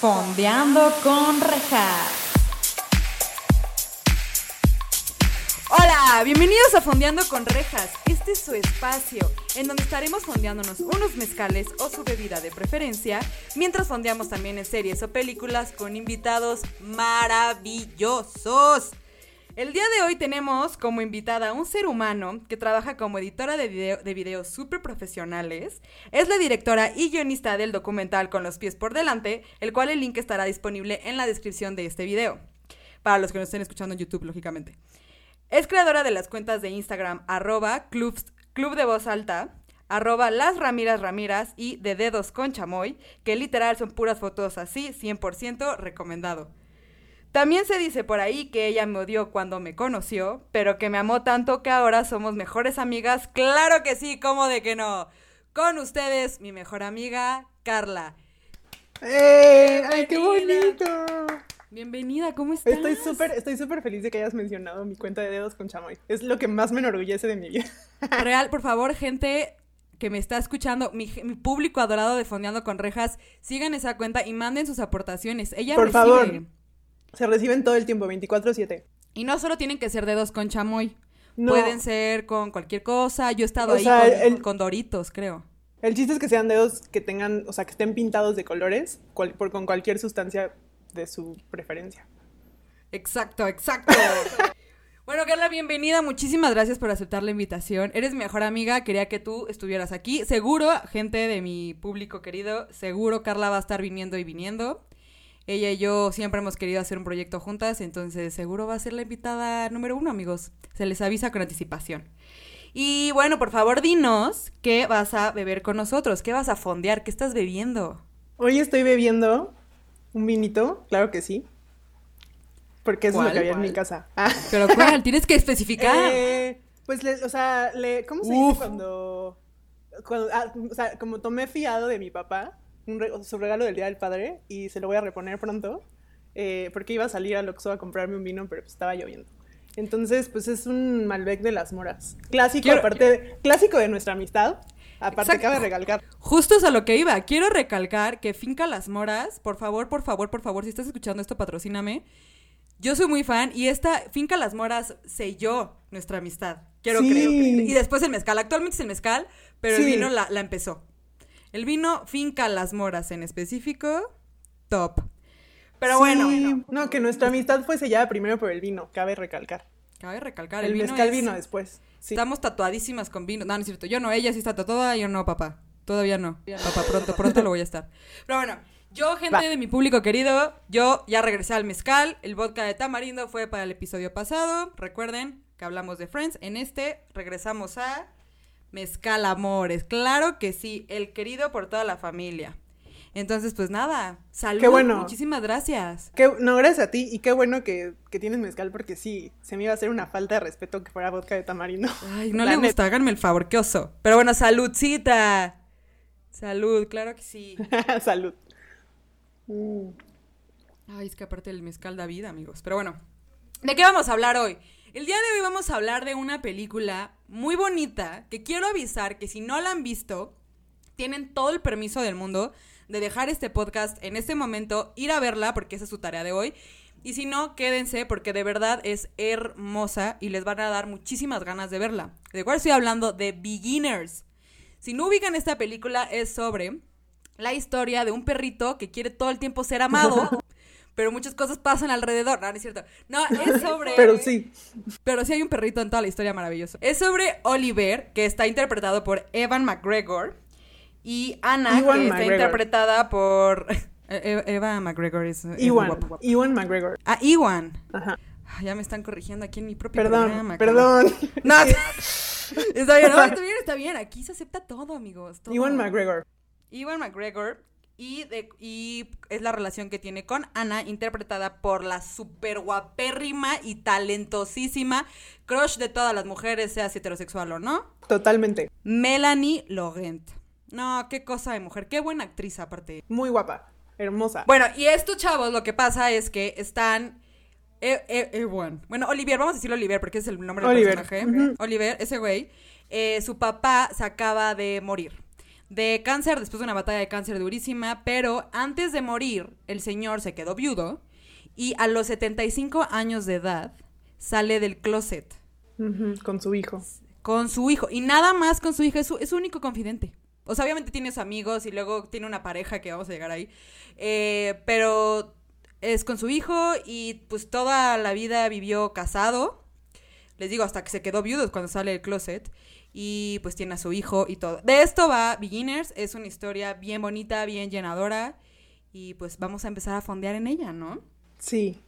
Fondeando con Rejas. Hola, bienvenidos a Fondeando con Rejas. Este es su espacio, en donde estaremos fondeándonos unos mezcales o su bebida de preferencia, mientras fondeamos también en series o películas con invitados maravillosos. El día de hoy tenemos como invitada a un ser humano que trabaja como editora de, video, de videos súper profesionales. Es la directora y guionista del documental Con los pies por delante, el cual el link estará disponible en la descripción de este video. Para los que nos estén escuchando en YouTube, lógicamente. Es creadora de las cuentas de Instagram arroba club, club de voz alta, arroba las Ramiras Ramiras y de dedos con chamoy, que literal son puras fotos así, 100% recomendado. También se dice por ahí que ella me odió cuando me conoció, pero que me amó tanto que ahora somos mejores amigas. Claro que sí, ¿cómo de que no? Con ustedes, mi mejor amiga, Carla. ¡Eh! ¡Ay, qué bonito! Bienvenida, ¿cómo estás? Estoy súper, estoy súper feliz de que hayas mencionado mi cuenta de dedos con chamoy. Es lo que más me enorgullece de mi vida. Real, por favor, gente que me está escuchando, mi, mi público adorado de Fondeando con Rejas, sigan esa cuenta y manden sus aportaciones. Ella Por recibe. favor. Se reciben todo el tiempo, 24-7. Y no solo tienen que ser dedos con chamoy. No. Pueden ser con cualquier cosa. Yo he estado O ahí sea, con, el- con Doritos, creo. El chiste es que sean dedos que tengan, o sea, que estén pintados de colores cual- por, con cualquier sustancia de su preferencia. Exacto, exacto. bueno, Carla, bienvenida. Muchísimas gracias por aceptar la invitación. Eres mi mejor amiga. Quería que tú estuvieras aquí. Seguro, gente de mi público querido, seguro Carla va a estar viniendo y viniendo. Ella y yo siempre hemos querido hacer un proyecto juntas, entonces seguro va a ser la invitada número uno, amigos. Se les avisa con anticipación. Y bueno, por favor, dinos qué vas a beber con nosotros, qué vas a fondear, qué estás bebiendo. Hoy estoy bebiendo un vinito, claro que sí. Porque eso es lo que había en mi casa. Ah. Pero cuál, tienes que especificar. Eh, pues, le- o sea, le, ¿cómo se Uf. dice cuando, cuando- ah, o sea, como tomé fiado de mi papá, un re- su regalo del Día del Padre, y se lo voy a reponer pronto, eh, porque iba a salir al Oxxo a comprarme un vino, pero pues estaba lloviendo. Entonces, pues es un Malbec de las moras. Clásico, Quiero- aparte, clásico de nuestra amistad. Aparte, Exacto. cabe recalcar. Justo es a lo que iba. Quiero recalcar que Finca Las Moras, por favor, por favor, por favor, si estás escuchando esto, patrocíname. Yo soy muy fan y esta Finca Las Moras selló nuestra amistad. Quiero Sí. creo. Y después el mezcal. Actualmente es el mezcal, pero el vino la, la empezó. El vino Finca Las Moras en específico, top. Pero Sí. bueno, No, que nuestra amistad fue sellada primero por el vino, cabe recalcar. cabe recalcar. El, El, vino mezcal es- vino después. Sí. Estamos tatuadísimas con vino. No, no es cierto. Yo no, ella sí está tatuada, yo no, papá. Todavía no. Papá, pronto, pronto lo voy a estar. Pero bueno, yo, gente Va. de mi público querido, yo ya regresé al mezcal. El vodka de tamarindo fue para el episodio pasado. Recuerden que hablamos de Friends. En este regresamos a Mezcal Amores. Claro que sí, el querido por toda la familia. Entonces, pues nada, salud. Qué bueno. Muchísimas gracias. Qué- no, gracias a ti y qué bueno que, que tienes mezcal porque sí, se me iba a hacer una falta de respeto que fuera vodka de tamarindo. Ay, no La le neta. gusta, háganme el favor, qué oso. Pero bueno, saludcita. Salud, claro que sí. Salud. Mm. Ay, es que aparte el mezcal da vida, amigos. Pero bueno, ¿de qué vamos a hablar hoy? El día de hoy vamos a hablar de una película muy bonita que quiero avisar que si no la han visto, tienen todo el permiso del mundo de dejar este podcast en este momento, ir a verla, porque esa es su tarea de hoy. Y si no, quédense porque de verdad es hermosa y les van a dar muchísimas ganas de verla. ¿De cuál estoy hablando? De Beginners. Si no ubican esta película, es sobre la historia de un perrito que quiere todo el tiempo ser amado, pero muchas cosas pasan alrededor. No, no es cierto. No, es sobre. Pero sí. Pero sí hay un perrito en toda la historia maravilloso. Es sobre Oliver, que está interpretado por Evan McGregor. Y Anna, Ewan que está interpretada por. E- E- Eva McGregor es. guapo. Iwan McGregor. Ah, Iwan. Ajá. Ya me están corrigiendo aquí en mi propio Perdón, programa. perdón. No, está bien, no, está bien, está bien. Aquí se acepta todo, amigos. todo. Iwan McGregor. Ewan McGregor y, de- y es la relación que tiene con Ana, interpretada por la super guapérrima y talentosísima crush de todas las mujeres, seas heterosexual o no, Totalmente. Melanie Laurent. No, qué cosa de mujer, qué buena actriz aparte. Muy guapa. Hermosa. Bueno, y estos chavos lo que pasa es que están... E- E- Ewan. Bueno, Olivier, vamos a decirle Olivier porque es el nombre del Oliver, personaje. Oliver, ese güey. eh, su papá se acaba de morir. De cáncer después de una batalla de cáncer durísima, pero antes de morir el señor se quedó viudo y a los 75 años de edad sale del closet. con su hijo. Con su hijo. Y nada más con su hijo. Es su, es su único confidente. O sea, obviamente tiene sus amigos y luego tiene una pareja que vamos a llegar ahí. Eh, pero es con su hijo y pues toda la vida vivió casado. Les digo, hasta que se quedó viudo cuando sale del closet. Y pues tiene a su hijo y todo. De esto va Beginners. Es una historia bien bonita, bien llenadora. Y pues vamos a empezar a fondear en ella, ¿no? Sí.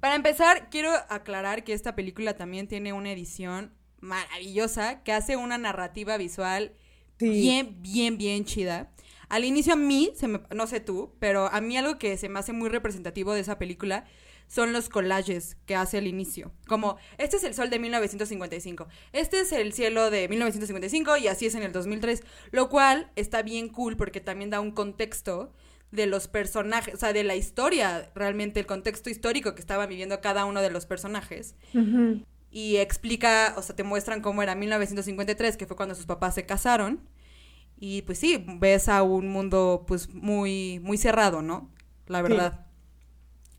Para empezar, quiero aclarar que esta película también tiene una edición maravillosa que hace una narrativa visual bien, bien, bien chida. Al inicio a mí, se me, no sé tú, pero a mí algo que se me hace muy representativo de esa película son los collages que hace al inicio. Como, este es el sol de 1955, este es el cielo de 1955 y así es en el 2003, lo cual está bien cool porque también da un contexto de los personajes, o sea, de la historia, realmente el contexto histórico que estaba viviendo cada uno de los personajes. Y explica, o sea, te muestran cómo era 1953, que fue cuando sus papás se casaron. Y pues sí, ves a un mundo pues muy, muy cerrado, ¿no? La verdad.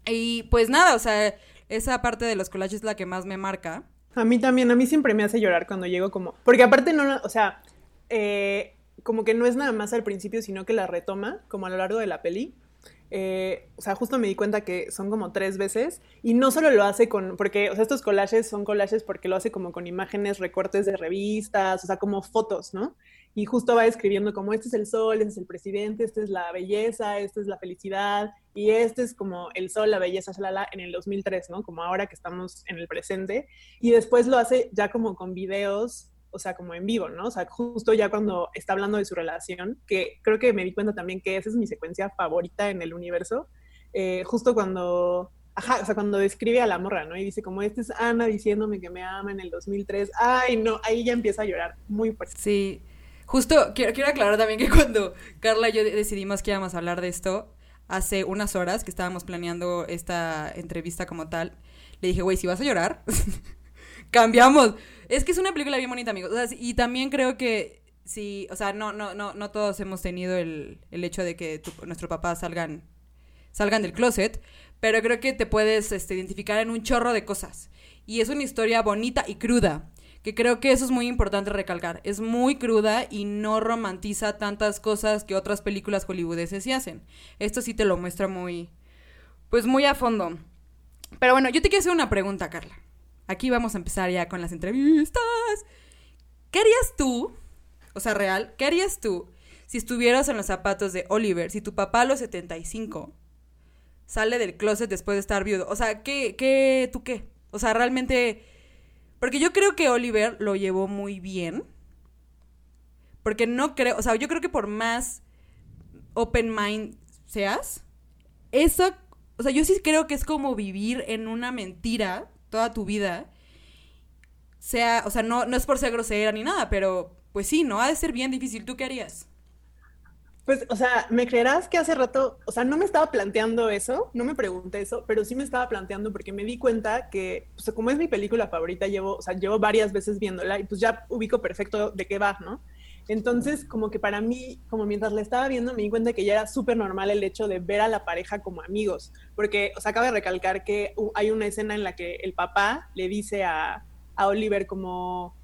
Y pues nada, o sea, esa parte de los collages es la que más me marca. A mí también, a mí siempre me hace llorar cuando llego como... Porque aparte no, o sea, eh, como que no es nada más al principio, sino que la retoma como a lo largo de la peli. Eh, o sea, justo me di cuenta que son como tres veces y no solo lo hace con, porque, o sea, estos collages son collages porque lo hace como con imágenes, recortes de revistas, o sea, como fotos, ¿no? Y justo va escribiendo como este es el sol, este es el presidente, esta es la belleza, esta es la felicidad y este es como el sol, la belleza, shalala, en el 2003, ¿no? Como ahora que estamos en el presente. Y después lo hace ya como con videos o sea, como en vivo, ¿no? O sea, justo ya cuando está hablando de su relación, que creo que me di cuenta también que esa es mi secuencia favorita en el universo, eh, justo cuando, ajá, o sea, cuando describe a la morra, ¿no? Y dice como, esta es Ana diciéndome que me ama en el 2003, ay, no, ahí ya empieza a llorar muy fuerte. Sí, justo quiero, quiero aclarar también que cuando Carla y yo decidimos que íbamos a hablar de esto, hace unas horas que estábamos planeando esta entrevista como tal, le dije, güey, si vas a llorar, cambiamos. Es que es una película bien bonita, amigos. y también creo que sí, o sea, no, no, no, no todos hemos tenido el, hecho de que nuestro papá salgan, salgan del closet, pero creo que te puedes este, identificar en un chorro de cosas. Y es una historia bonita y cruda, que creo que eso es muy importante recalcar. Es muy cruda y no romantiza tantas cosas que otras películas hollywoodenses sí hacen. Esto sí te lo muestra muy, pues muy a fondo. Pero bueno, yo te quiero hacer una pregunta, Carla aquí vamos a empezar ya con las entrevistas. ¿Qué harías tú? O sea, real, ¿qué harías tú si estuvieras en los zapatos de Oliver, si tu papá a los 75 sale del closet después de estar viudo? O sea, ¿qué, qué, tú qué? O sea, realmente... Porque yo creo que Oliver lo llevó muy bien. Porque no creo, o sea, yo creo que por más open mind seas, eso, o sea, yo sí creo que es como vivir en una mentira toda tu vida, sea, o sea, no, no es por ser grosera ni nada, pero pues sí, ¿no? Ha de ser bien difícil. ¿Tú qué harías? Pues, o sea, me creerás que hace rato, o sea, no me estaba planteando eso, no me pregunté eso, pero sí me estaba planteando porque me di cuenta que, pues, como es mi película favorita, llevo, o sea, llevo varias veces viéndola y pues ya ubico perfecto de qué va, ¿no? Entonces, como que para mí, como mientras la estaba viendo, me di cuenta que ya era súper normal el hecho de ver a la pareja como amigos, porque, o sea, acaba de recalcar que hay una escena en la que el papá le dice a, a Oliver como,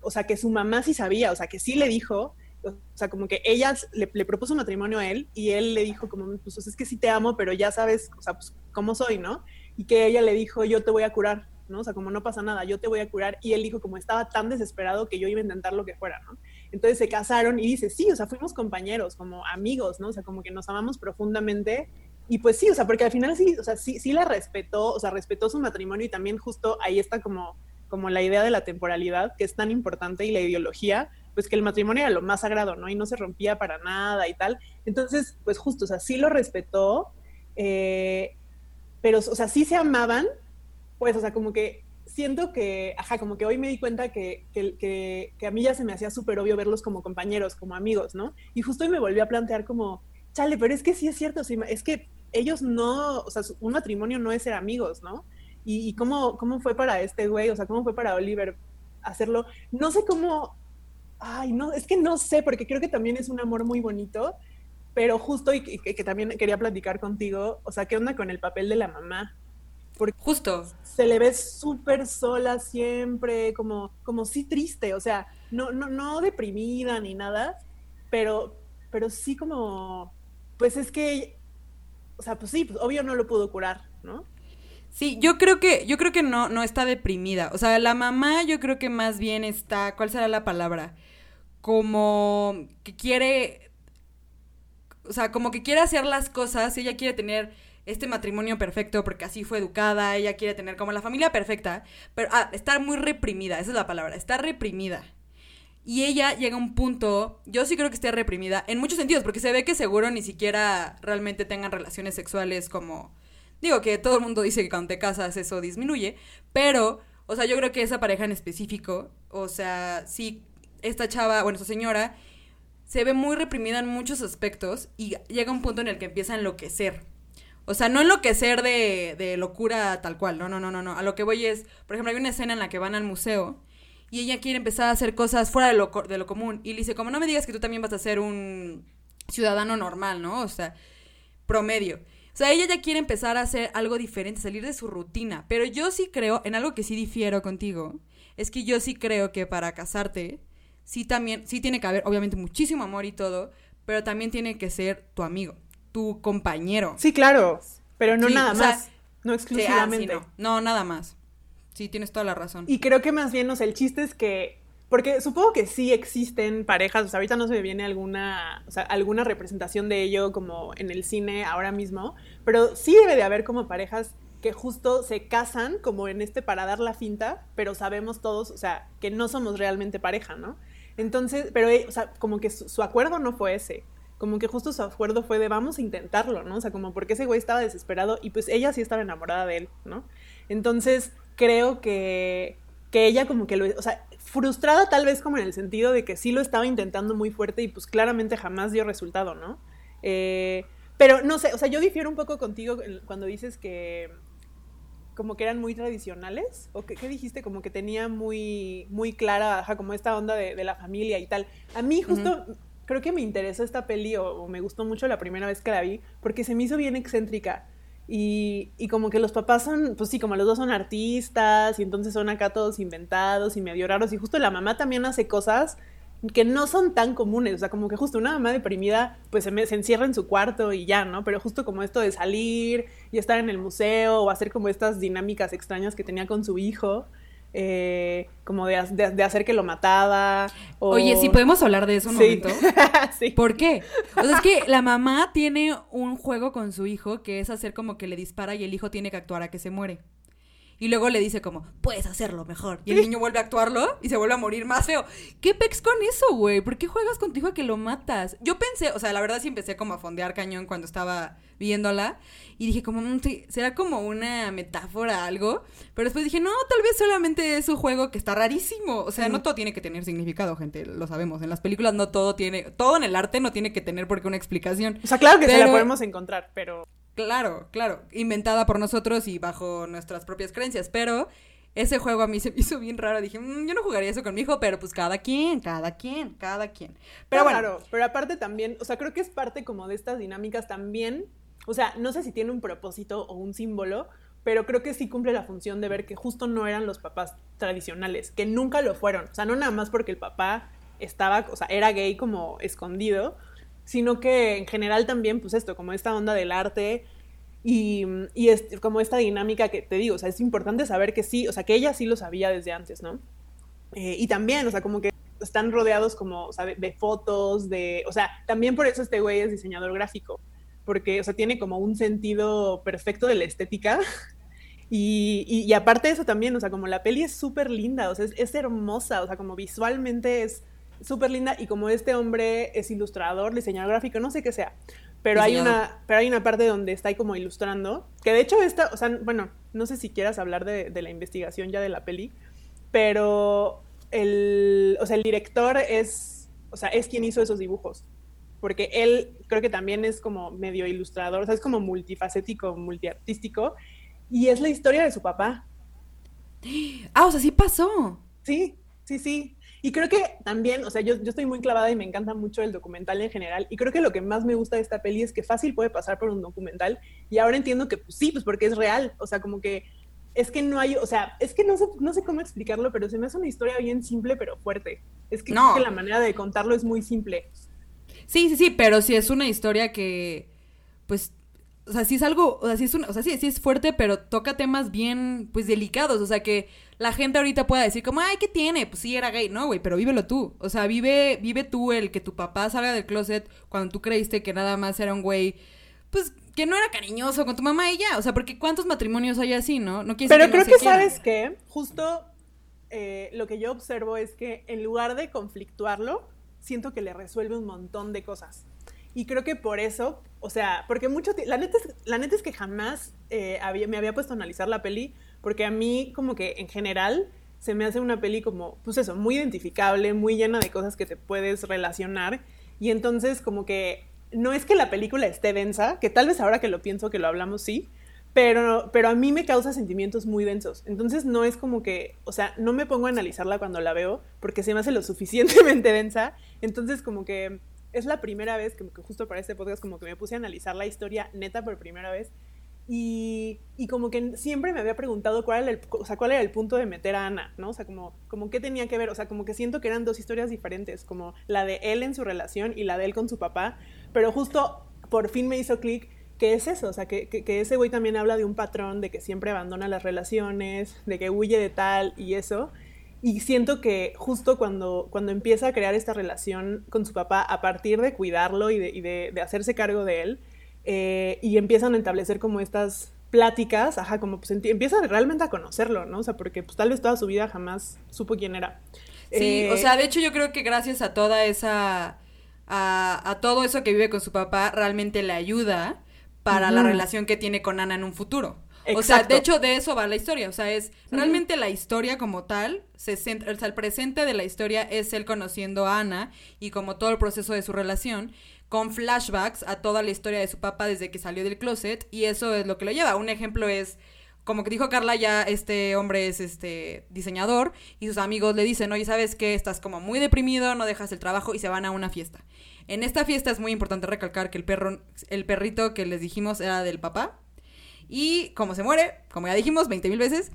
o sea, que su mamá sí sabía, o sea, que sí le dijo, o sea, como que ella le, le, propuso matrimonio a él y él le dijo como, pues es que sí te amo, pero ya sabes, o sea, pues cómo soy, ¿no? Y que ella le dijo, yo te voy a curar, ¿no? O sea, como no pasa nada, yo te voy a curar. Y él dijo como estaba tan desesperado que yo iba a intentar lo que fuera, ¿no? Entonces se casaron y dice, sí, o sea, fuimos compañeros, como amigos, ¿no? O sea, como que nos amamos profundamente. Y pues sí, o sea, porque al final sí, o sea, sí, sí la respetó, o sea, respetó su matrimonio y también justo ahí está como, como la idea de la temporalidad, que es tan importante, y la ideología, pues que el matrimonio era lo más sagrado, ¿no? Y no se rompía para nada y tal. Entonces, pues justo, o sea, sí lo respetó, eh, pero, o sea, sí se amaban, pues, o sea, como que siento que, ajá, como que hoy me di cuenta que, que, que, a mí ya se me hacía súper obvio verlos como compañeros, como amigos, ¿no? Y justo hoy me volví a plantear como, chale, pero es que sí es cierto, es que ellos no, o sea, un matrimonio no es ser amigos, ¿no? Y, cómo, cómo fue para este güey, o sea, cómo fue para Oliver hacerlo. No sé cómo, Ay, no, es que no sé, porque creo que también es un amor muy bonito, pero justo y que, también quería platicar contigo, o sea, ¿qué onda con el papel de la mamá? Porque justo se le ve súper sola siempre, como, como sí triste, o sea, no, no, no deprimida ni nada, pero, pero sí como, pues es que, o sea, pues sí, pues obvio no lo pudo curar, ¿no? Sí, yo creo que, yo creo que no, no está deprimida. O sea, la mamá yo creo que más bien está, ¿cuál será la palabra? Como que quiere, o sea, como que quiere hacer las cosas, ella quiere tener este matrimonio perfecto porque así fue educada, ella quiere tener como la familia perfecta, pero, ah, estar muy reprimida, esa es la palabra, está reprimida. Y ella llega a un punto, yo sí creo que esté reprimida, en muchos sentidos, porque se ve que seguro ni siquiera realmente tengan relaciones sexuales como... Digo que todo el mundo dice que cuando te casas eso disminuye, pero, o sea, yo creo que esa pareja en específico, o sea, sí, esta chava, bueno, esta señora, se ve muy reprimida en muchos aspectos y llega un punto en el que empieza a enloquecer. O sea, no enloquecer de, de locura tal cual, no, no, no, no, no. A lo que voy es, por ejemplo, hay una escena en la que van al museo y ella quiere empezar a hacer cosas fuera de lo, de lo común. Y le dice, como no me digas que tú también vas a ser un ciudadano normal, ¿no? O sea, promedio. O sea, ella ya quiere empezar a hacer algo diferente, salir de su rutina. Pero yo sí creo, en algo que sí difiero contigo, es que yo sí creo que para casarte, sí también, sí tiene que haber, obviamente, muchísimo amor y todo, pero también tiene que ser tu amigo, tu compañero. Sí, claro, pero no nada más, no ah, exclusivamente. no. no, nada más. Sí, tienes toda la razón. Y creo que más bien, o sea, el chiste es que porque supongo que sí existen parejas, o sea, ahorita no se me viene alguna, o sea, alguna representación de ello como en el cine ahora mismo, pero sí debe de haber como parejas que justo se casan como en este para dar la finta, pero sabemos todos, o sea, que no somos realmente pareja, ¿no? Entonces, pero, eh, o sea, como que su, su acuerdo no fue ese, como que justo su acuerdo fue de vamos a intentarlo, ¿no? O sea, como porque ese güey estaba desesperado y pues ella sí estaba enamorada de él, ¿no? Entonces, creo que, que ella como que lo, o sea, frustrada tal vez como en el sentido de que sí lo estaba intentando muy fuerte y pues claramente jamás dio resultado, ¿no? Eh, pero no sé, o sea, yo difiero un poco contigo cuando dices que como que eran muy tradicionales, o que, ¿qué dijiste? Como que tenía muy, muy clara, como esta onda de, la familia y tal. A mí justo creo que me interesó esta peli o, me gustó mucho la primera vez que la vi, porque se me hizo bien excéntrica. Y, y, como que los papás son, pues sí, como los dos son artistas y entonces son acá todos inventados y medio raros y justo la mamá también hace cosas que no son tan comunes, o sea, como que justo una mamá deprimida pues se, se encierra en su cuarto y ya, ¿no? Pero justo como esto de salir y estar en el museo o hacer como estas dinámicas extrañas que tenía con su hijo, eh, como de, hacer que lo mataba. Oye, si podemos hablar de eso un momento. sí. ¿Por qué? O sea, es que la mamá tiene un juego con su hijo que es hacer como que le dispara y el hijo tiene que actuar a que se muere. Y luego le dice como, puedes hacerlo mejor. Y el niño vuelve a actuarlo y se vuelve a morir más feo. ¿Qué pex con eso, güey? ¿Por qué juegas con tu hijo a que lo matas? Yo pensé, o sea, la verdad sí empecé como a fondear cañón cuando estaba viéndola. Y dije como, mm, será como una metáfora, algo. Pero después dije, no, tal vez solamente es un juego que está rarísimo. O sea, no todo tiene que tener significado, gente, lo sabemos. En las películas no todo tiene, todo en el arte no tiene que tener por qué una explicación. O sea, claro que se la podemos encontrar, pero... Claro, claro, inventada por nosotros y bajo nuestras propias creencias, pero ese juego a mí se me hizo bien raro. Dije, mm, yo no jugaría eso con mi hijo, pero pues cada quien, cada quien, cada quien. Pero bueno. Claro, pero aparte también, o sea, creo que es parte como de estas dinámicas también. O sea, no sé si tiene un propósito o un símbolo, pero creo que sí cumple la función de ver que justo no eran los papás tradicionales, que nunca lo fueron. O sea, no nada más porque el papá estaba, o sea, era gay como escondido, sino que en general también, pues esto, como esta onda del arte y, y es, como esta dinámica que te digo, o sea, es importante saber que sí, o sea, que ella sí lo sabía desde antes, ¿no? Eh, y también, o sea, como que están rodeados como, o sea, de, fotos, de, o sea, también por eso este güey es diseñador gráfico, porque, o sea, tiene como un sentido perfecto de la estética. Y, y, aparte de eso también, o sea, como la peli es súper linda, o sea, es, es, hermosa, o sea, como visualmente es súper linda y como este hombre es ilustrador, diseñador gráfico, no sé qué sea, pero hay, una, pero hay una parte donde está ahí como ilustrando, que de hecho esta, o sea, bueno, no sé si quieras hablar de, de la investigación ya de la peli, pero el, o sea, el director es, o sea, es quien hizo esos dibujos, porque él creo que también es como medio ilustrador, o sea, es como multifacético, multiartístico, y es la historia de su papá. Ah, o sea, sí pasó. Sí, sí, sí. Y creo que también, o sea, yo, yo estoy muy clavada y me encanta mucho el documental en general. Y creo que lo que más me gusta de esta peli es que fácil puede pasar por un documental. Y ahora entiendo que pues, sí, pues porque es real. O sea, como que es que no hay, o sea, es que no sé, no sé cómo explicarlo, pero se me hace una historia bien simple pero fuerte. Es que, No. que la manera de contarlo es muy simple. Sí, sí, sí, pero sí es una historia que, pues, o sea, sí es algo, o sea, sí es, una- o sea, sí, sí es fuerte, pero toca temas bien, pues, delicados, o sea, que la gente ahorita pueda decir como, ay, ¿qué tiene? Pues sí, era gay, no, güey, pero vívelo tú, o sea, vive, vive tú el que tu papá salga del closet cuando tú creíste que nada más era un güey, pues, que no era cariñoso con tu mamá y ya, o sea, porque ¿cuántos matrimonios hay así, no? No Pero que creo no que, quieran. ¿sabes qué? Justo eh, lo que yo observo es que en lugar de conflictuarlo, siento que le resuelve un montón de cosas. Y creo que por eso, o sea, porque mucho, la neta es, la neta es que jamás eh, había- me había puesto a analizar la peli, porque a mí como que en general se me hace una peli como, pues eso, muy identificable, muy llena de cosas que te puedes relacionar. Y entonces como que no es que la película esté densa, que tal vez ahora que lo pienso, que lo hablamos, sí, pero, pero a mí me causa sentimientos muy densos. Entonces no es como que, o sea, no me pongo a analizarla cuando la veo porque se me hace lo suficientemente densa. Entonces como que es la primera vez que, que justo para este podcast como que me puse a analizar la historia neta por primera vez. Y, y como que siempre me había preguntado cuál era, el, o sea, cuál era el punto de meter a Ana, ¿no? O sea, como, como qué tenía que ver, o sea, como que siento que eran dos historias diferentes, como la de él en su relación y la de él con su papá, pero justo por fin me hizo clic que es eso, o sea, que, que, que ese güey también habla de un patrón de que siempre abandona las relaciones, de que huye de tal y eso. Y siento que justo cuando, cuando empieza a crear esta relación con su papá a partir de cuidarlo y de, y de, de hacerse cargo de él, eh, y empiezan a establecer como estas pláticas, ajá, como pues empieza realmente a conocerlo, ¿no? O sea, porque pues tal vez toda su vida jamás supo quién era. Sí, Eh, o sea, de hecho yo creo que gracias a toda esa, a, a todo eso que vive con su papá, realmente le ayuda para la relación que tiene con Ana en un futuro. O sea, de hecho de eso va la historia, o sea, es realmente la historia como tal, se centra, o sea, el presente de la historia es él conociendo a Ana y como todo el proceso de su relación con flashbacks a toda la historia de su papá desde que salió del closet y eso es lo que lo lleva. Un ejemplo es como que dijo Carla, ya este hombre es este diseñador y sus amigos le dicen, oye, ¿sabes qué? Estás como muy deprimido, no dejas el trabajo y se van a una fiesta. En esta fiesta es muy importante recalcar que el perro, el perrito que les dijimos era del papá y como se muere, como ya dijimos 20 mil veces,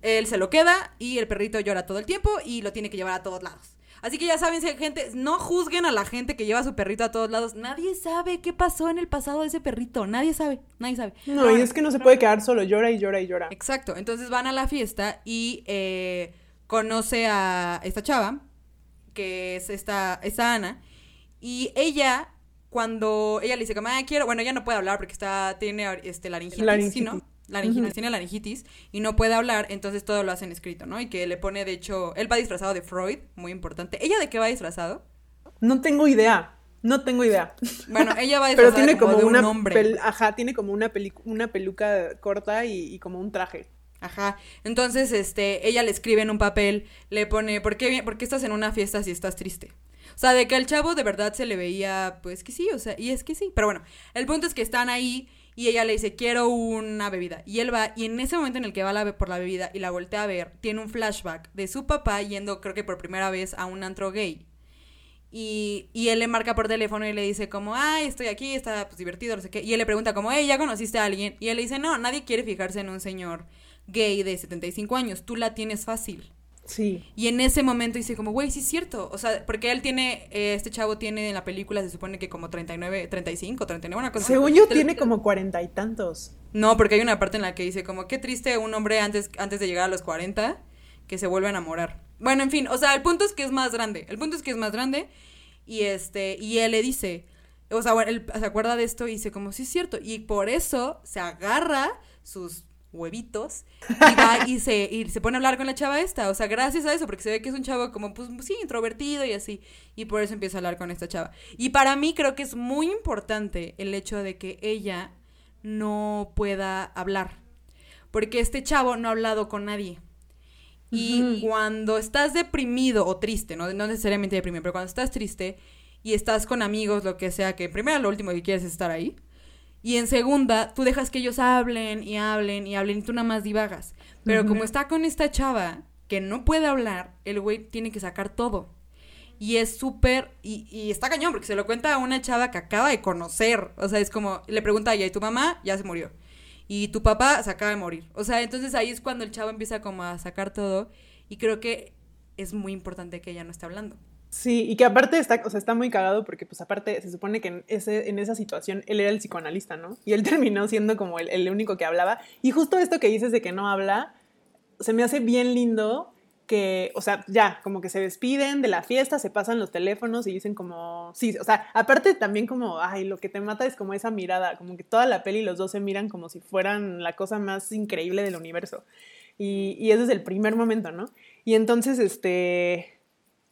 él se lo queda y el perrito llora todo el tiempo y lo tiene que llevar a todos lados. Así que ya saben, gente, no juzguen a la gente que lleva a su perrito a todos lados. Nadie sabe qué pasó en el pasado de ese perrito. Nadie sabe, nadie sabe. No, y es que no se puede quedar solo, llora y llora y llora. Exacto, entonces van a la fiesta y eh, conoce a esta chava, que es esta, esta Ana, y ella, cuando ella le dice como, ah, quiero, bueno, ella no puede hablar porque está, tiene este, laringitis, Laringitis. ¿sí, no? Laringitis, tiene laringitis y no puede hablar, entonces todo lo hacen escrito, ¿no? Y que le pone, de hecho, él va disfrazado de Freud, muy importante. ¿Ella de qué va disfrazado? No tengo idea, no tengo idea. Bueno, ella va Pero disfrazada tiene como, de un una, hombre. pel- ajá, tiene como una, una peluca corta y, y como un traje. Ajá. Entonces, este, ella le escribe en un papel, le pone, ¿por qué, ¿por qué estás en una fiesta si estás triste? O sea, de que al chavo de verdad se le veía, pues que sí, o sea, y es que sí. Pero bueno, el punto es que están ahí y ella le dice, quiero una bebida. Y él va, y en ese momento en el que va la por la bebida y la voltea a ver, tiene un flashback de su papá yendo, creo que por primera vez, a un antro gay. Y, y él le marca por teléfono y le dice como, ay, estoy aquí, está pues, divertido, no sé qué. Y él le pregunta como, hey, ¿ya conociste a alguien? Y él le dice, no, nadie quiere fijarse en un señor gay de 75 años, tú la tienes fácil. Sí. Y en ese momento dice como, güey, sí es cierto. O sea, porque él tiene, eh, este chavo tiene en la película, se supone que como 39, 35, 39, una cosa. Según yo, tiene como cuarenta y tantos. No, porque hay una parte en la que dice como, qué triste un hombre antes, antes de llegar a los 40 que se vuelve a enamorar. Bueno, en fin, o sea, el punto es que es más grande. El punto es que es más grande. Y este, y él le dice, o sea, él se acuerda de esto y dice como, sí es cierto. Y por eso se agarra sus huevitos y va y se, y se pone a hablar con la chava esta. O sea, gracias a eso, porque se ve que es un chavo como, pues sí, introvertido y así. Y por eso empieza a hablar con esta chava. Y para mí creo que es muy importante el hecho de que ella no pueda hablar. Porque este chavo no ha hablado con nadie. Y cuando estás deprimido o triste, ¿no? no necesariamente deprimido, pero cuando estás triste y estás con amigos, lo que sea, que en primera lo último que quieres es estar ahí. Y en segunda, tú dejas que ellos hablen y hablen y hablen y tú nada más divagas. Pero como está con esta chava, que no puede hablar, el güey tiene que sacar todo. Y es súper, y, y, está cañón, porque se lo cuenta a una chava que acaba de conocer. O sea, es como, le pregunta a ella, ¿y tu mamá? Ya se murió. Y tu papá se acaba de morir. O sea, entonces ahí es cuando el chavo empieza como a sacar todo. Y creo que es muy importante que ella no esté hablando. Sí, y que aparte está, o sea, está muy cagado porque pues aparte se supone que en, ese, en esa situación él era el psicoanalista, ¿no? Y él terminó siendo como el, el único que hablaba. Y justo esto que dices de que no habla, se me hace bien lindo que, o sea, ya, como que se despiden de la fiesta, se pasan los teléfonos y dicen como, sí, o sea, aparte también como, ay, lo que te mata es como esa mirada, como que toda la peli los dos se miran como si fueran la cosa más increíble del universo. Y, y ese es el primer momento, ¿no? Y entonces, este,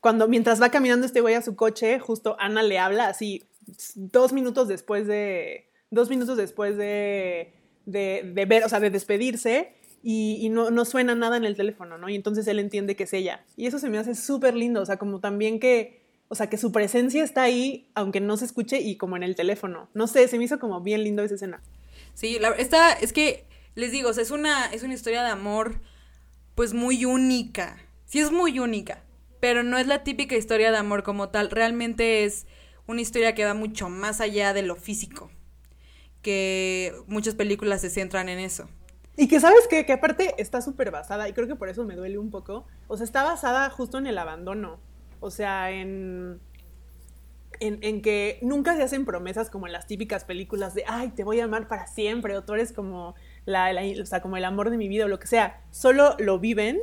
cuando mientras va caminando este güey a su coche, justo Ana le habla así dos minutos después de, dos minutos después de, de, de ver, o sea, de despedirse y, no, no, suena nada en el teléfono, ¿no? Y entonces él entiende que es ella. Y eso se me hace súper lindo, o sea, como también que, o sea, que su presencia está ahí, aunque no se escuche y como en el teléfono. No sé, se me hizo como bien lindo esa escena. Sí, la, esta, es que, les digo, es una, es una historia de amor, pues muy única. Sí, es muy única pero no es la típica historia de amor como tal, realmente es una historia que va mucho más allá de lo físico, que muchas películas se centran en eso. Y que sabes qué? que aparte está súper basada, y creo que por eso me duele un poco, o sea, está basada justo en el abandono, o sea, en, en, que nunca se hacen promesas como en las típicas películas de, ay, te voy a amar para siempre, o tú eres como, o sea, como el amor de mi vida, o lo que sea, solo lo viven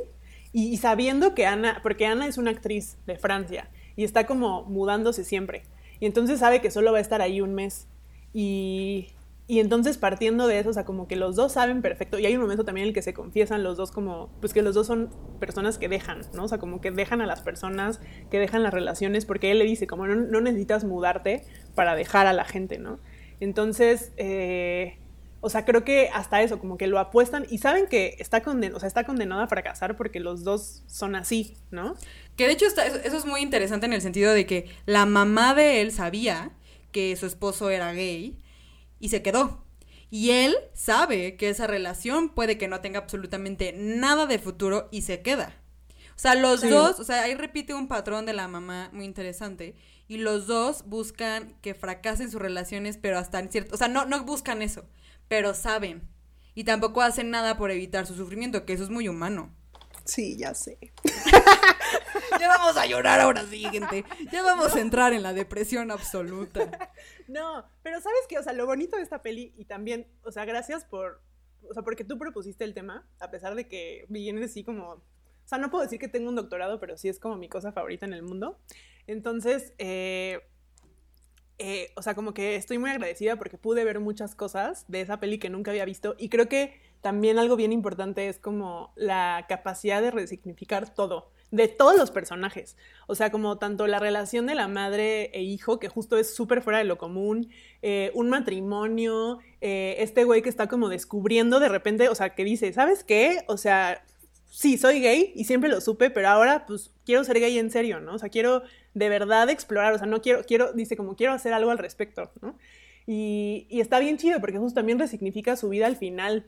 y, sabiendo que Ana, porque Ana es una actriz de Francia y está como mudándose siempre. Y entonces sabe que solo va a estar ahí un mes. Y, y entonces partiendo de eso, o sea, como que los dos saben perfecto, y hay un momento también en el que se confiesan los dos como, pues que los dos son personas que dejan, ¿no? O sea, como que dejan a las personas, que dejan las relaciones, porque él le dice, como no, no necesitas mudarte para dejar a la gente, ¿no? Entonces, eh, o sea, creo que hasta eso, como que lo apuestan y saben que está, o sea, está condenado a fracasar porque los dos son así, ¿no? Que de hecho eso, es muy interesante en el sentido de que la mamá de él sabía que su esposo era gay y se quedó. Y él sabe que esa relación puede que no tenga absolutamente nada de futuro y se queda. O sea, los dos, o sea, ahí repite un patrón de la mamá muy interesante. Y los dos buscan que fracasen sus relaciones, pero hasta en cierto. O sea, no, no buscan eso pero saben. Y tampoco hacen nada por evitar su sufrimiento, que eso es muy humano. Sí, ya sé. ya vamos a llorar ahora sí, gente. Ya vamos a entrar en la depresión absoluta. No, pero ¿sabes qué? O sea, lo bonito de esta peli y también, o sea, gracias por, o sea, porque tú propusiste el tema, a pesar de que vienes así como, o sea, no puedo decir que tengo un doctorado, pero sí es como mi cosa favorita en el mundo. Entonces, eh, eh, o sea, como que estoy muy agradecida porque pude ver muchas cosas de esa peli que nunca había visto y creo que también algo bien importante es como la capacidad de resignificar todo, de todos los personajes. O sea, como tanto la relación de la madre e hijo, que justo es súper fuera de lo común, eh, un matrimonio, eh, este güey que está como descubriendo de repente, o sea, que dice, ¿sabes qué? O sea, sí, soy gay y siempre lo supe, pero ahora pues quiero ser gay en serio, ¿no? O sea, quiero de verdad explorar, o sea, no quiero, quiero, dice como quiero hacer algo al respecto, ¿no? Y, y está bien chido porque justo también resignifica su vida al final.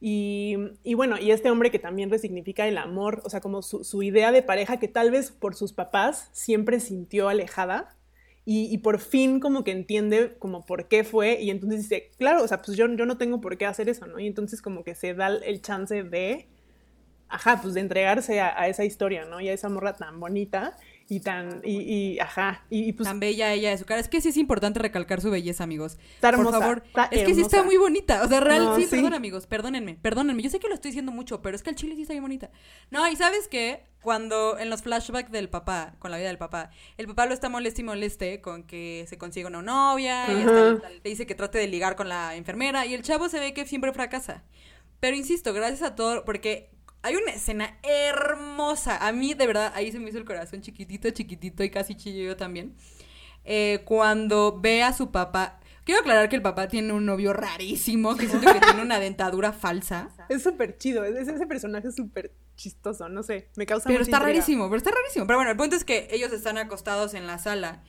Y, y, bueno, y este hombre que también resignifica el amor, o sea, como su, su, idea de pareja que tal vez por sus papás siempre sintió alejada y, y, por fin como que entiende como por qué fue y entonces dice, claro, o sea, pues yo, yo no tengo por qué hacer eso, ¿no? Y entonces como que se da el chance de, ajá, pues de entregarse a, a esa historia, ¿no? Y a esa morra tan bonita y tan, y, y ajá, y, pues... Tan bella ella de su cara. Es que sí es importante recalcar su belleza, amigos. Está hermosa, Por favor. es que sí está muy bonita. O sea, real, sí, perdón, amigos, perdónenme, perdónenme. Yo sé que lo estoy diciendo mucho, pero es que el chile sí está bien bonita. No, y ¿sabes qué? Cuando en los flashbacks del papá, con la vida del papá, el papá lo está moleste y moleste con que se consiga una novia, y hasta le dice que trate de ligar con la enfermera, y el chavo se ve que siempre fracasa. Pero insisto, gracias a todo, porque hay una escena hermosa. A mí, de verdad, ahí se me hizo el corazón chiquitito, chiquitito y casi chillo yo también. Eh, cuando ve a su papá. Quiero aclarar que el papá tiene un novio rarísimo, que siento que tiene una dentadura falsa. Es súper chido, ese personaje es súper chistoso, no sé, me causa Pero está rarísimo, pero está rarísimo. Pero bueno, el punto es que ellos están acostados en la sala.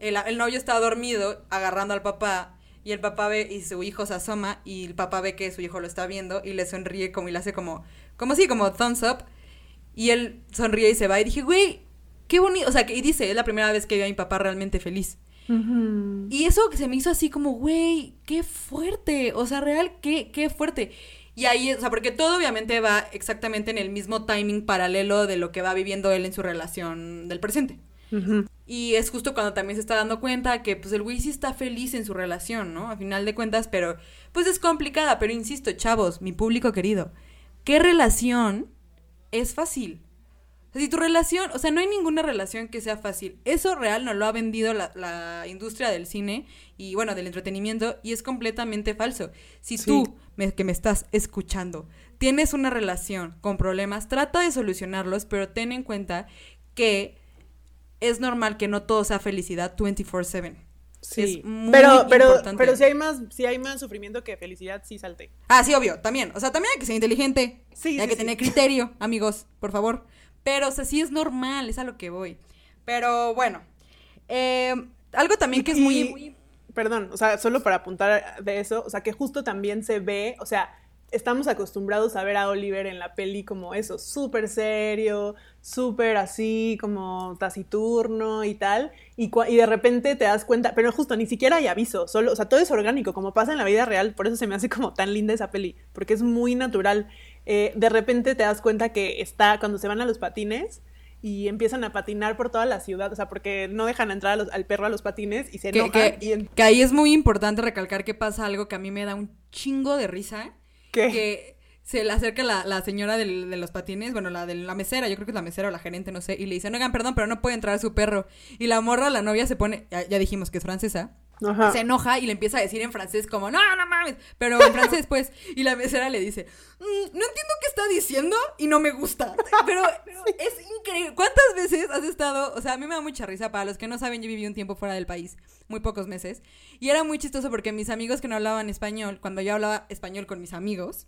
El, el novio está dormido, agarrando al papá, y el papá ve y su hijo se asoma y el papá ve que su hijo lo está viendo y le sonríe como y le hace como como sí, como thumbs up. Y él sonríe y se va. Y dije, güey, qué bonito. O sea, y dice, es la primera vez que veo a mi papá realmente feliz. Y eso que se me hizo así como, güey, qué fuerte. O sea, real, qué, qué fuerte. Y ahí, o sea, porque todo obviamente va exactamente en el mismo timing paralelo de lo que va viviendo él en su relación del presente. Y es justo cuando también se está dando cuenta que pues el güey sí está feliz en su relación, ¿no? A final de cuentas, pero pues es complicada, pero insisto, chavos, mi público querido, ¿qué relación es fácil? O sea, si tu relación, o sea, no hay ninguna relación que sea fácil. Eso real nos lo ha vendido la, la industria del cine y bueno, del entretenimiento y es completamente falso. Si Sí. tú, me- que me estás escuchando, tienes una relación con problemas, trata de solucionarlos, pero ten en cuenta que es normal que no todo sea felicidad 24/7. Sí. Es muy pero, pero, importante. pero si hay más, si hay más sufrimiento que felicidad, sí salte. Ah, sí, obvio, también. O sea, también hay que ser inteligente. Sí, hay sí, que sí. tener criterio, amigos, por favor. Pero, o sea, sí es normal, es a lo que voy. Pero bueno, eh, algo también que es muy... Y- muy- Perdón, o sea, solo para apuntar de eso, o sea, que justo también se ve, o sea, estamos acostumbrados a ver a Oliver en la peli como eso, súper serio, súper así, como taciturno y tal, y, de repente te das cuenta, pero justo ni siquiera hay aviso, solo, o sea, todo es orgánico, como pasa en la vida real, por eso se me hace como tan linda esa peli, porque es muy natural. Eh, de repente te das cuenta que está, cuando se van a los patines, y empiezan a patinar por toda la ciudad, o sea, porque no dejan entrar a los- al perro a los patines y se que, enojan. que- y en- que ahí es muy importante recalcar que pasa algo que a mí me da un chingo de risa. ¿Qué? Que se le acerca la, la señora del- de los patines, bueno, la de la mesera, yo creo que es la mesera o la gerente, no sé, y le dice, oigan, perdón, pero no puede entrar su perro. Y la morra, la novia, se pone, ya, ya dijimos que es francesa, Ajá. se enoja y le empieza a decir en francés como, no, no mames, pero en francés pues, y la mesera le dice, "Mm, no entiendo qué está diciendo y no me gusta, pero, pero es increíble, ¿cuántas veces has estado, o sea, a mí me da mucha risa, para los que no saben, yo viví un tiempo fuera del país, muy pocos meses, y era muy chistoso porque mis amigos que no hablaban español, cuando yo hablaba español con mis amigos,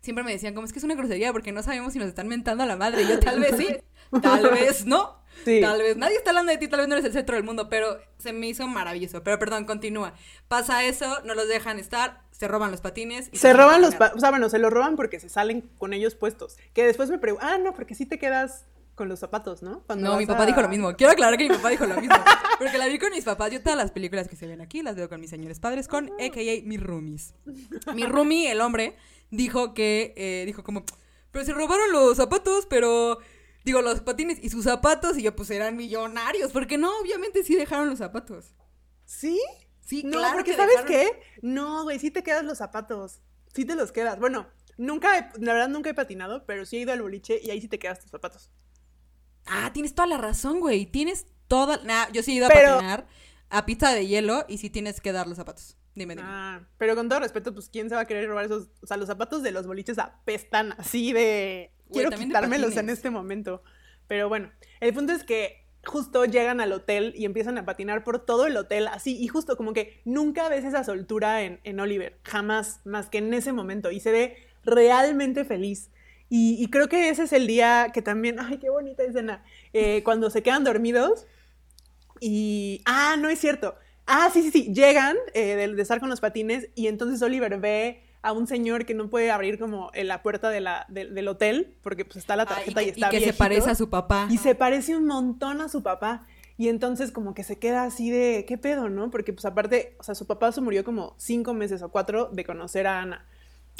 siempre me decían como es que es una grosería porque no sabemos si nos están mentando a la madre, y yo tal vez sí, tal vez no. Sí. Tal vez nadie está hablando de ti, tal vez no eres el centro del mundo, pero se me hizo maravilloso. Pero perdón, continúa. Pasa eso, no los dejan estar, se roban los patines. y Se roban los, o sea, bueno, se los roban porque se salen con ellos puestos. Que después me preguntan, ah, no, porque sí te quedas con los zapatos, ¿no? Cuando No, mi papá a- dijo lo mismo. Quiero aclarar que mi papá dijo lo mismo. Porque la vi con mis papás. Yo todas las películas que se ven aquí las veo con mis señores padres, con a.k.a. mis roomies. Mi roomie, el hombre, dijo que, eh, dijo como, pero se robaron los zapatos, pero, digo, los patines y sus zapatos, y yo, pues eran millonarios. Porque no, obviamente sí dejaron los zapatos. ¿Sí? Sí, No, claro porque que ¿sabes dejaron- qué? No, güey, sí te quedas los zapatos. Sí te los quedas. Bueno, nunca, he- la verdad nunca he patinado, pero sí he ido al boliche y ahí sí te quedas tus zapatos. Ah, tienes toda la razón, güey. Tienes toda. Nah, yo sí he ido a Pero- patinar a pista de hielo y sí tienes que dar los zapatos. Dime, dime. Ah, pero con todo respeto, pues ¿quién se va a querer robar esos? O sea, los zapatos de los boliches apestan así de... Güey, Quiero quitármelos en este momento. Pero bueno, el punto es que justo llegan al hotel y empiezan a patinar por todo el hotel así. Y justo como que nunca ves esa soltura en, en Oliver. Jamás, más que en ese momento. Y se ve realmente feliz. Y, y creo que ese es el día que también... ¡Ay, qué bonita escena! Eh, cuando se quedan dormidos y. Ah, no es cierto. Ah, sí, sí, sí. Llegan eh, de, de estar con los patines y entonces Oliver ve a un señor que no puede abrir como eh, la puerta de la, de- del hotel porque pues está la Ah, tarjeta y, que- está que se parece a su papá. Y se parece un montón a su papá. Y entonces como que se queda así de, ¿qué pedo, no? Porque pues aparte, o sea, su papá se murió como cinco meses o cuatro de conocer a Ana.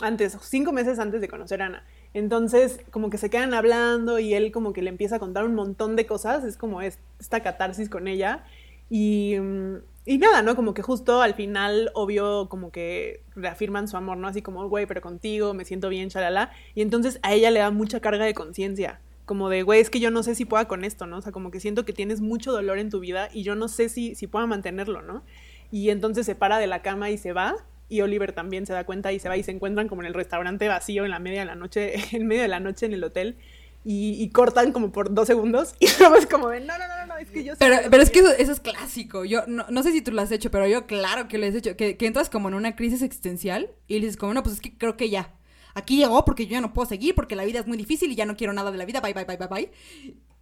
Antes, cinco meses antes de conocer a Ana. Entonces como que se quedan hablando y él como que le empieza a contar un montón de cosas. Es como es- esta catarsis con ella. Y, mm, y nada, ¿no? Como que justo al final, obvio, como que reafirman su amor, ¿no? Así como, güey, pero contigo, me siento bien, shalala. Y entonces a ella le da mucha carga de conciencia. Como de, güey, es que yo no sé si pueda con esto, ¿no? O sea, como que siento que tienes mucho dolor en tu vida y yo no sé si, si pueda mantenerlo, ¿no? Y entonces se para de la cama y se va. Y Oliver también se da cuenta y se va y se encuentran como en el restaurante vacío en la media de la noche, en medio de la noche en el hotel. Y, y cortan como por dos segundos y luego es como de, no, no, no, no, es que yo Pero, que- pero es que eso, eso es clásico. Yo no, no sé si tú lo has hecho, pero yo claro que lo has hecho. Que, que entras como en una crisis existencial y dices como, no, pues es que creo que ya. Aquí llegó porque yo ya no puedo seguir, porque la vida es muy difícil y ya no quiero nada de la vida. Bye, bye, bye, bye, bye.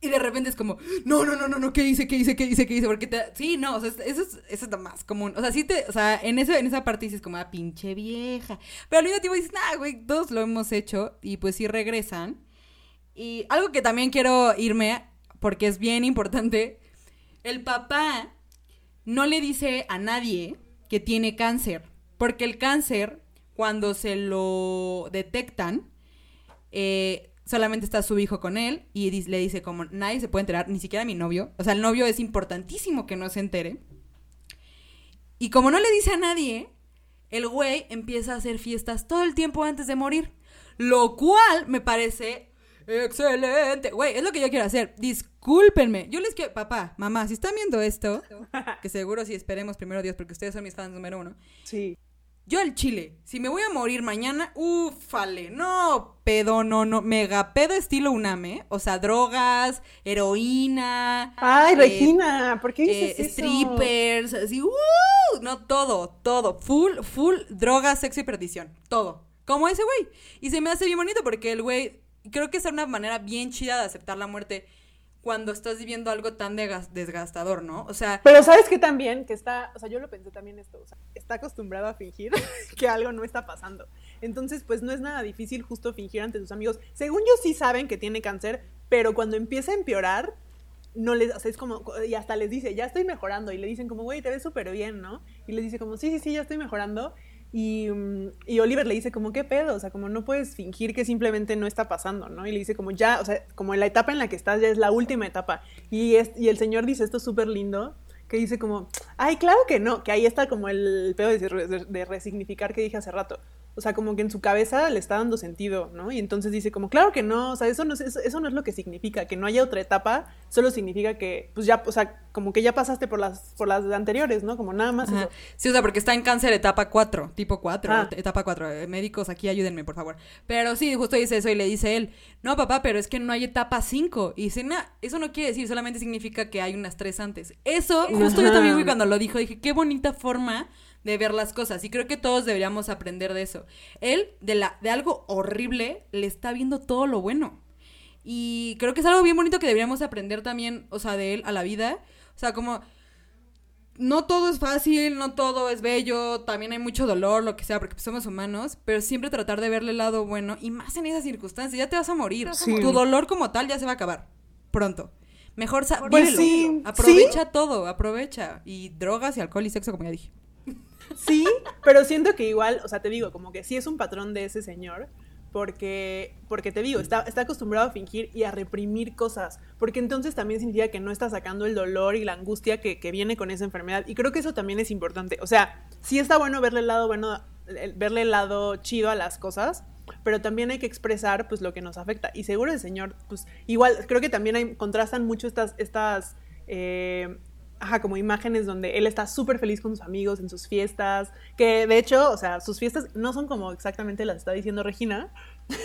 Y de repente es como, no, no, no, no, no, ¿qué hice? ¿Qué hice? ¿Qué hice? ¿Qué hice? Porque te... Sí, no, o sea, eso es, eso es lo más común. O sea, sí te... O sea, en, eso, en esa parte dices como, ah, pinche vieja. Pero al mismo tiempo dices, nah, güey, todos lo hemos hecho y pues sí regresan. Y algo que también quiero irme, porque es bien importante, el papá no le dice a nadie que tiene cáncer, porque el cáncer, cuando se lo detectan, eh, solamente está su hijo con él y le dice como nadie se puede enterar, ni siquiera mi novio. O sea, el novio es importantísimo que no se entere. Y como no le dice a nadie, el güey empieza a hacer fiestas todo el tiempo antes de morir. Lo cual me parece excelente. Güey, es lo que yo quiero hacer. Discúlpenme. Yo les quiero... Papá, mamá, si están viendo esto, que seguro si esperemos primero Dios, porque ustedes son mis fans número uno. Sí. Yo al chile, si me voy a morir mañana, ufale, no, pedo, no, no, mega pedo estilo UNAME, o sea, drogas, heroína. Ay, eh, Regina, ¿por qué eh, dices eso? strippers, así, ¡uh! no, todo, todo, full, full droga, sexo y perdición, todo, como ese güey. Y se me hace bien bonito porque el güey, creo que es una manera bien chida de aceptar la muerte cuando estás viviendo algo tan desgastador, ¿no? O sea, Pero sabes que también, que está, o sea, yo lo pensé también esto, o sea, está acostumbrado a fingir que algo no está pasando. Entonces, pues no es nada difícil justo fingir ante sus amigos. Según yo sí saben que tiene cáncer, pero cuando empieza a empeorar, no les, o sea, es como, y hasta les dice, ya estoy mejorando, y le dicen como, güey, te ves súper bien, ¿no? Y le dice como, sí, sí, sí, ya estoy mejorando. Y, mm, y Oliver le dice como, ¿qué pedo? O sea, como no puedes fingir que simplemente no está pasando, ¿no? Y le dice como, ya, o sea, como la etapa en la que estás ya es la última etapa. Y, es, y el señor dice esto súper lindo, que dice como, ay, claro que no, que ahí está como el pedo de- de resignificar que dije hace rato. O sea, como que en su cabeza le está dando sentido, ¿no? Y entonces dice como, claro que no, o sea, eso no es, eso, eso no es lo que significa, que no haya otra etapa, solo significa que, pues ya, o sea, como que ya pasaste por las, por las anteriores, ¿no? Como nada más eso. Sí, o sea, porque está en cáncer etapa 4, tipo 4, Ah. etapa 4. Eh, médicos, aquí ayúdenme, por favor. Pero sí, justo dice eso y le dice él, no, papá, pero es que no hay etapa 5. Y dice, no, eso no quiere decir, solamente significa que hay unas tres antes. Eso, justo yo también, cuando lo dijo, dije, qué bonita forma de ver las cosas. Y creo que todos deberíamos aprender de eso. Él, de, la, de algo horrible, le está viendo todo lo bueno. Y creo que es algo bien bonito que deberíamos aprender también, o sea, de él a la vida. O sea, como no todo es fácil, no todo es bello, también hay mucho dolor, lo que sea, porque pues, somos humanos, pero siempre tratar de verle el lado bueno y más en esas circunstancias, ya te vas a morir. Sí. Tu dolor como tal ya se va a acabar pronto. Mejor Pues sí, aprovecha todo, aprovecha. Y drogas y alcohol y sexo, como ya dije. Sí, pero siento que igual, o sea, te digo, como que sí es un patrón de ese señor, porque, porque te digo, está, está acostumbrado a fingir y a reprimir cosas, porque entonces también significa que no está sacando el dolor y la angustia que, que viene con esa enfermedad, y creo que eso también es importante, o sea, sí está bueno verle el lado bueno, verle el lado chido a las cosas, pero también hay que expresar pues lo que nos afecta, y seguro el señor, pues igual, creo que también hay, contrastan mucho estas, estas, eh, ajá, como imágenes donde él está súper feliz con sus amigos en sus fiestas, que de hecho, o sea, sus fiestas no son como exactamente las está diciendo Regina.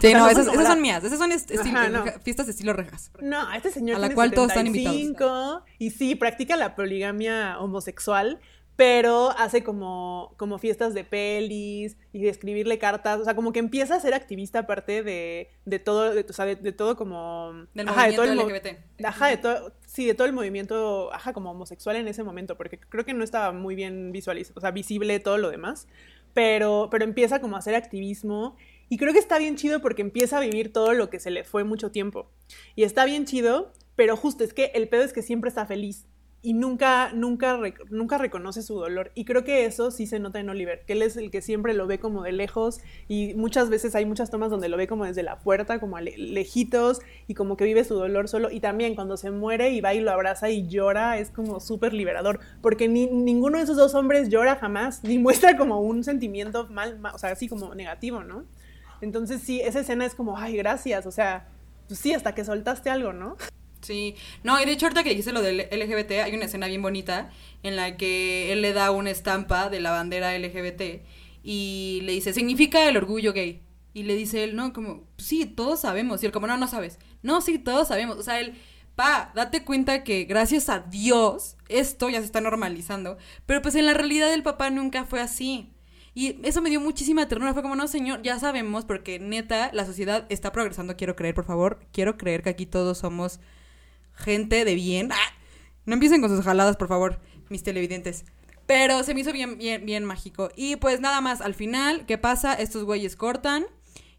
Sí, O sea, no, son esas, como esas la- son mías. Esas son est- estilo- Ajá, no. fiestas de estilo rejas. No, este señor A la tiene cual todos están 75 y sí, practica la poligamia homosexual, pero hace como, como fiestas de pelis y de escribirle cartas, o sea, como que empieza a ser activista aparte de, de todo, de, o sea, de, de todo como... Del ajá, de todo el movimiento LGBT. Ajá, de todo, sí, de todo el movimiento, ajá, como homosexual en ese momento, porque creo que no estaba muy bien visualizado, o sea, visible todo lo demás, pero, pero empieza como a hacer activismo y creo que está bien chido porque empieza a vivir todo lo que se le fue mucho tiempo. Y está bien chido, pero justo es que el pedo es que siempre está feliz y nunca, nunca, nunca reconoce su dolor. Y creo que eso sí se nota en Oliver, que él es el que siempre lo ve como de lejos y muchas veces hay muchas tomas donde lo ve como desde la puerta, como le- lejitos y como que vive su dolor solo. Y también cuando se muere y va y lo abraza y llora, es como súper liberador, porque ni, ninguno de esos dos hombres llora jamás, ni muestra como un sentimiento mal, ma- o sea, así como negativo, ¿no? Entonces sí, esa escena es como, ay, gracias, o sea, pues sí, hasta que soltaste algo, ¿no? Sí, no, y de hecho ahorita que dijiste lo del LGBT, hay una escena bien bonita en la que él le da una estampa de la bandera LGBT y le dice, significa el orgullo gay. Y le dice él, no, como, sí, todos sabemos. Y él como, no, no sabes. No, sí, todos sabemos. O sea, él, pa, date cuenta que gracias a Dios esto ya se está normalizando. Pero pues en la realidad el papá nunca fue así. Y eso me dio muchísima ternura. Fue como, no, señor, ya sabemos, porque neta, la sociedad está progresando. Quiero creer, por favor. Quiero creer que aquí todos somos gente de bien. ¡Ah! No empiecen con sus jaladas, por favor, mis televidentes. Pero se me hizo bien, bien, bien mágico. Y pues nada más, al final, ¿qué pasa? Estos güeyes cortan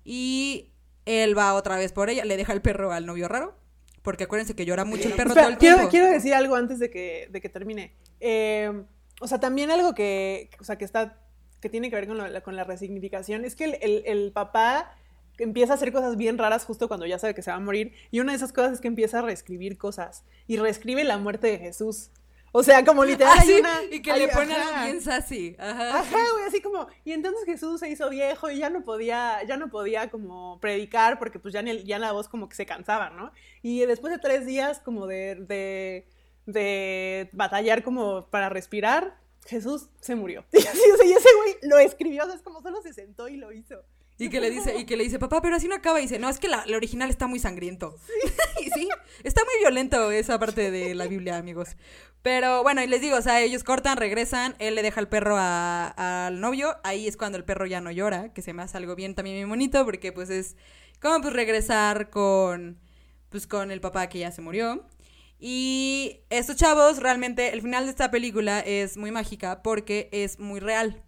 y Él va otra vez por ella, le deja el perro al novio raro. Porque acuérdense que llora mucho el perro todo el quiero, tiempo. quiero decir algo antes de que, de que termine. Eh, o sea, también algo que, o sea, que está, que tiene que ver con, lo- con la resignificación, es que el, el- el papá empieza a hacer cosas bien raras justo cuando ya sabe que se va a morir, y una de esas cosas es que empieza a reescribir cosas, y reescribe la muerte de Jesús. O sea, como literal Ah, hay sí, una- y que hay- le pone ajá. algo bien sassy. Ajá. Ajá, güey, así como, y entonces Jesús se hizo viejo y ya no podía, ya no podía como predicar porque pues ya, ni- ya la voz como que se cansaba, ¿no? Y después de tres días como de, de, de batallar como para respirar, Jesús se murió. Y, así, o sea, y ese güey lo escribió, o sea, es como solo se sentó y lo hizo. Y que le dice, y que le dice, papá, pero así no acaba. Y dice, no, es que la, la original está muy sangriento. y sí, está muy violento esa parte de la Biblia, amigos. Pero bueno, y les digo, o sea, ellos cortan, regresan, él le deja el perro a- al novio, ahí es cuando el perro ya no llora, que se me hace algo bien también bien bonito, porque pues es como pues regresar con, pues con el papá que ya se murió. Y estos chavos, realmente, el final de esta película es muy mágica porque es muy real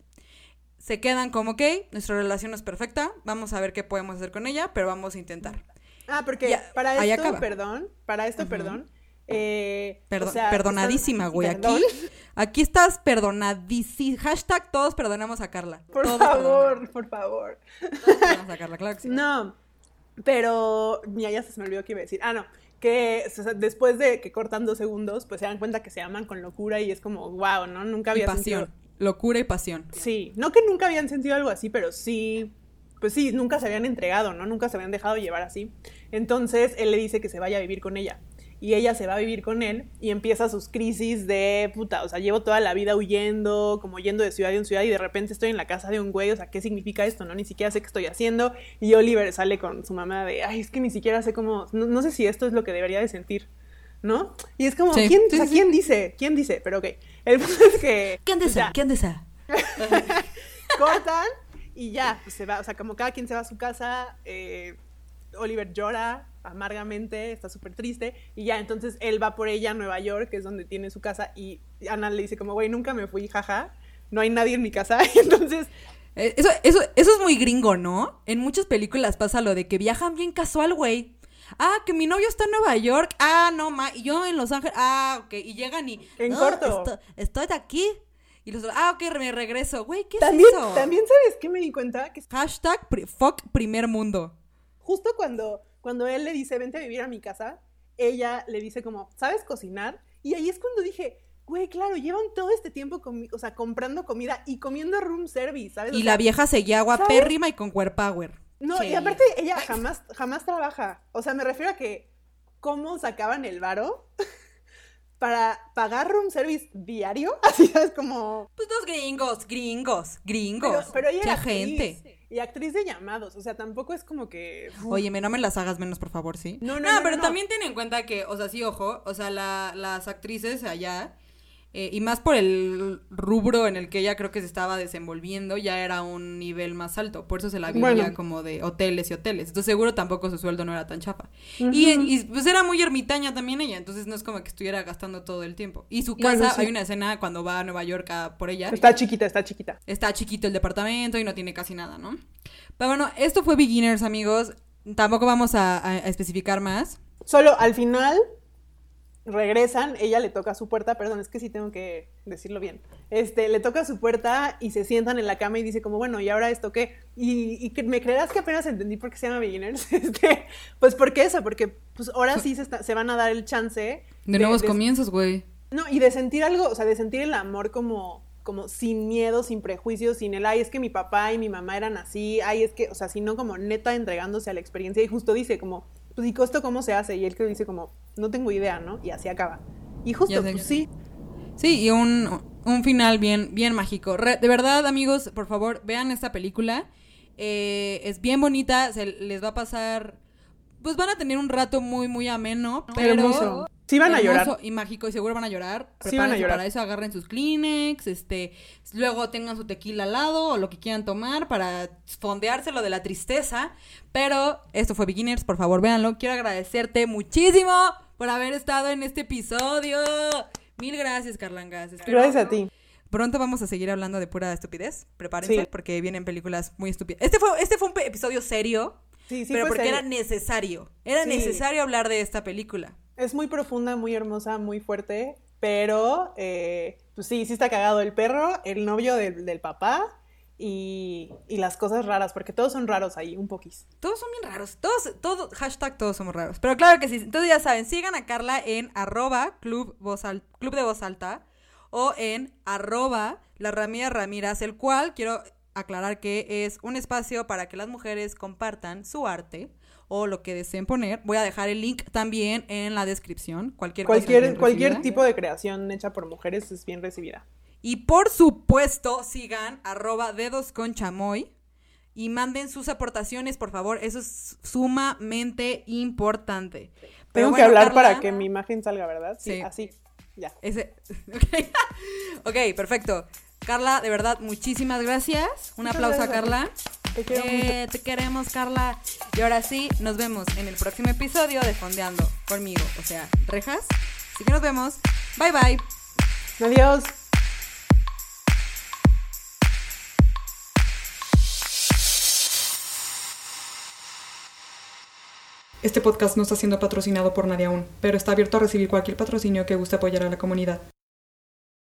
se quedan como, ok, nuestra relación no es perfecta, vamos a ver qué podemos hacer con ella, pero vamos a intentar. Ah, porque Ya, para esto, perdón, para esto, perdón, eh, Perdón, o sea, perdonadísima, güey. perdón. Aquí, aquí estás perdonadísima. Hashtag todos perdonamos a Carla. Por Todos favor, por favor. Todos perdonamos a Carla, claro que sí. No, pero mira, ya se me olvidó que iba a decir. Ah, no, que o sea, después de que cortan dos segundos, pues se dan cuenta que se aman con locura y es como, wow, ¿no? Nunca Y había pasión. sentido. Locura y pasión. Sí, no que nunca habían sentido algo así, pero sí, pues sí, nunca se habían entregado, ¿no? Nunca se habían dejado llevar así. Entonces él le dice que se vaya a vivir con ella. Y ella se va a vivir con él y empieza sus crisis de puta, o sea, llevo toda la vida huyendo, como yendo de ciudad en ciudad y de repente estoy en la casa de un güey, o sea, ¿qué significa esto? No, ni siquiera sé qué estoy haciendo. Y Oliver sale con su mamá de, ay, es que ni siquiera sé cómo, no, no sé si esto es lo que debería de sentir, ¿no? Y es como, Sí, ¿quién, sí, o sea, sí. ¿quién dice? ¿Quién dice? Pero ok, el punto es que... ¿Quién desea? ya ¿Quién desea? cortan y ya, pues se va, o sea, como cada quien se va a su casa, eh, Oliver llora amargamente, está súper triste, y ya, entonces él va por ella a Nueva York, que es donde tiene su casa, y Ana le dice como, güey, nunca me fui, jaja, no hay nadie en mi casa, y entonces, Eh, Eso, eso, eso es muy gringo, ¿no? En muchas películas pasa lo de que viajan bien casual, güey. Ah, que mi novio está en Nueva York. Ah, no, ma. Y yo en Los Ángeles. Ah, ok. Y llegan y. En "No, corto. esto- estoy aquí. Y los ah, ok, me regreso. Güey, ¿qué también, es eso? también, ¿sabes qué me di cuenta? Que Hashtag pri- fuck primer mundo. justo cuando, cuando él le dice, vente a vivir a mi casa, ella le dice como, ¿sabes cocinar? Y ahí es cuando dije, güey, claro, llevan todo este tiempo, o sea, comprando comida y comiendo room service, ¿sabes? O Y sea, la vieja seguía guapérrima y con power. No, Sí. y aparte ella jamás, jamás trabaja. O sea, me refiero a que cómo sacaban el varo para pagar room service diario. Así es como. Pues dos gringos, gringos, gringos. Pero, pero ella Qué era actriz, gente. Y actriz de llamados. O sea, tampoco es como que. Oye, no me las hagas menos, por favor, ¿sí? No, no, no, pero no. también ten en cuenta que, o sea, sí, ojo, o sea, la- las actrices allá, eh, y más por el rubro en el que ella creo que se estaba desenvolviendo, ya era un nivel más alto. Por eso se la vivía Bueno. como de hoteles y hoteles. Entonces, seguro tampoco su sueldo no era tan chafa. y, y, pues era muy ermitaña también ella, entonces no es como que estuviera gastando todo el tiempo. Y su casa, Bueno, sí. hay una escena cuando va a Nueva York a por ella. Está chiquita, está chiquita. Está chiquito el departamento y no tiene casi nada, ¿no? Pero bueno, esto fue Beginners, amigos. Tampoco vamos a, a- a especificar más. Solo al final regresan, ella le toca su puerta, perdón, es que sí tengo que decirlo bien. Este, le toca su puerta y se sientan en la cama y dice como, bueno, ¿y ahora esto qué? Y, y me creerás que apenas entendí por qué se llama Beginners. Este, pues porque eso, porque pues ahora sí se, está- se van a dar el chance De, nuevos de- comienzos, güey. No, y de sentir algo, o sea, de sentir el amor como como sin miedo, sin prejuicios, sin el, ay, es que mi papá y mi mamá eran así, ay, es que, o sea, sino como neta entregándose a la experiencia y justo dice como, pues, ¿y esto cómo se hace? Y él que dice como, no tengo idea, ¿no? Y así acaba. Y justo, pues sí, Sí, y un, un final bien, bien mágico. Re- de verdad, amigos, por favor, vean esta película. Eh, es bien bonita, se les va a pasar... Pues van a tener un rato muy, muy ameno, pero... hermoso. Sí van a llorar. y mágico y seguro van a llorar. Sí van a Prepárense llorar. para eso, agarren sus Kleenex, este, luego tengan su tequila al lado o lo que quieran tomar para fondeárselo de la tristeza. Pero esto fue Beginners, por favor, véanlo. Quiero agradecerte muchísimo por haber estado en este episodio. Mil gracias, Carlangas. Gracias a ti. Pronto vamos a seguir hablando de pura estupidez. Prepárense Sí. porque vienen películas muy estúpidas. Este fue, este fue un episodio serio. Sí, sí pero porque era necesario. Era Sí. necesario hablar de esta película. Es muy profunda, muy hermosa, muy fuerte, pero eh, pues sí, sí está cagado el perro, el novio del, del papá y, y las cosas raras, porque todos son raros ahí, un poquís. Todos son bien raros. Todos, todo, hashtag todos somos raros. Pero claro que sí. Entonces ya saben, sigan a Carla en arroba club, voz al- club de voz alta o en arroba la Ramírez Ramírez, el cual quiero aclarar que es un espacio para que las mujeres compartan su arte o lo que deseen poner. Voy a dejar el link también en la descripción. Cualquier, Cualquier, cualquier tipo de creación hecha por mujeres es bien recibida. Y por supuesto, sigan arroba dedos con chamoy y manden sus aportaciones, por favor. Eso es sumamente importante. Pero Tengo que hablar Carla, para que mi imagen salga, ¿verdad? Sí, Sí. así. Ya. Ese... ok, Ok, perfecto. Carla, de verdad, muchísimas gracias. Un Muchas aplauso a gracias a ti. Carla. Te quiero Eh, te queremos, Carla. Y ahora sí, nos vemos en el próximo episodio de Fondeando conmigo. O sea, rejas. Así que nos vemos. Bye bye. Adiós. Este podcast no está siendo patrocinado por nadie aún, pero está abierto a recibir cualquier patrocinio que guste apoyar a la comunidad.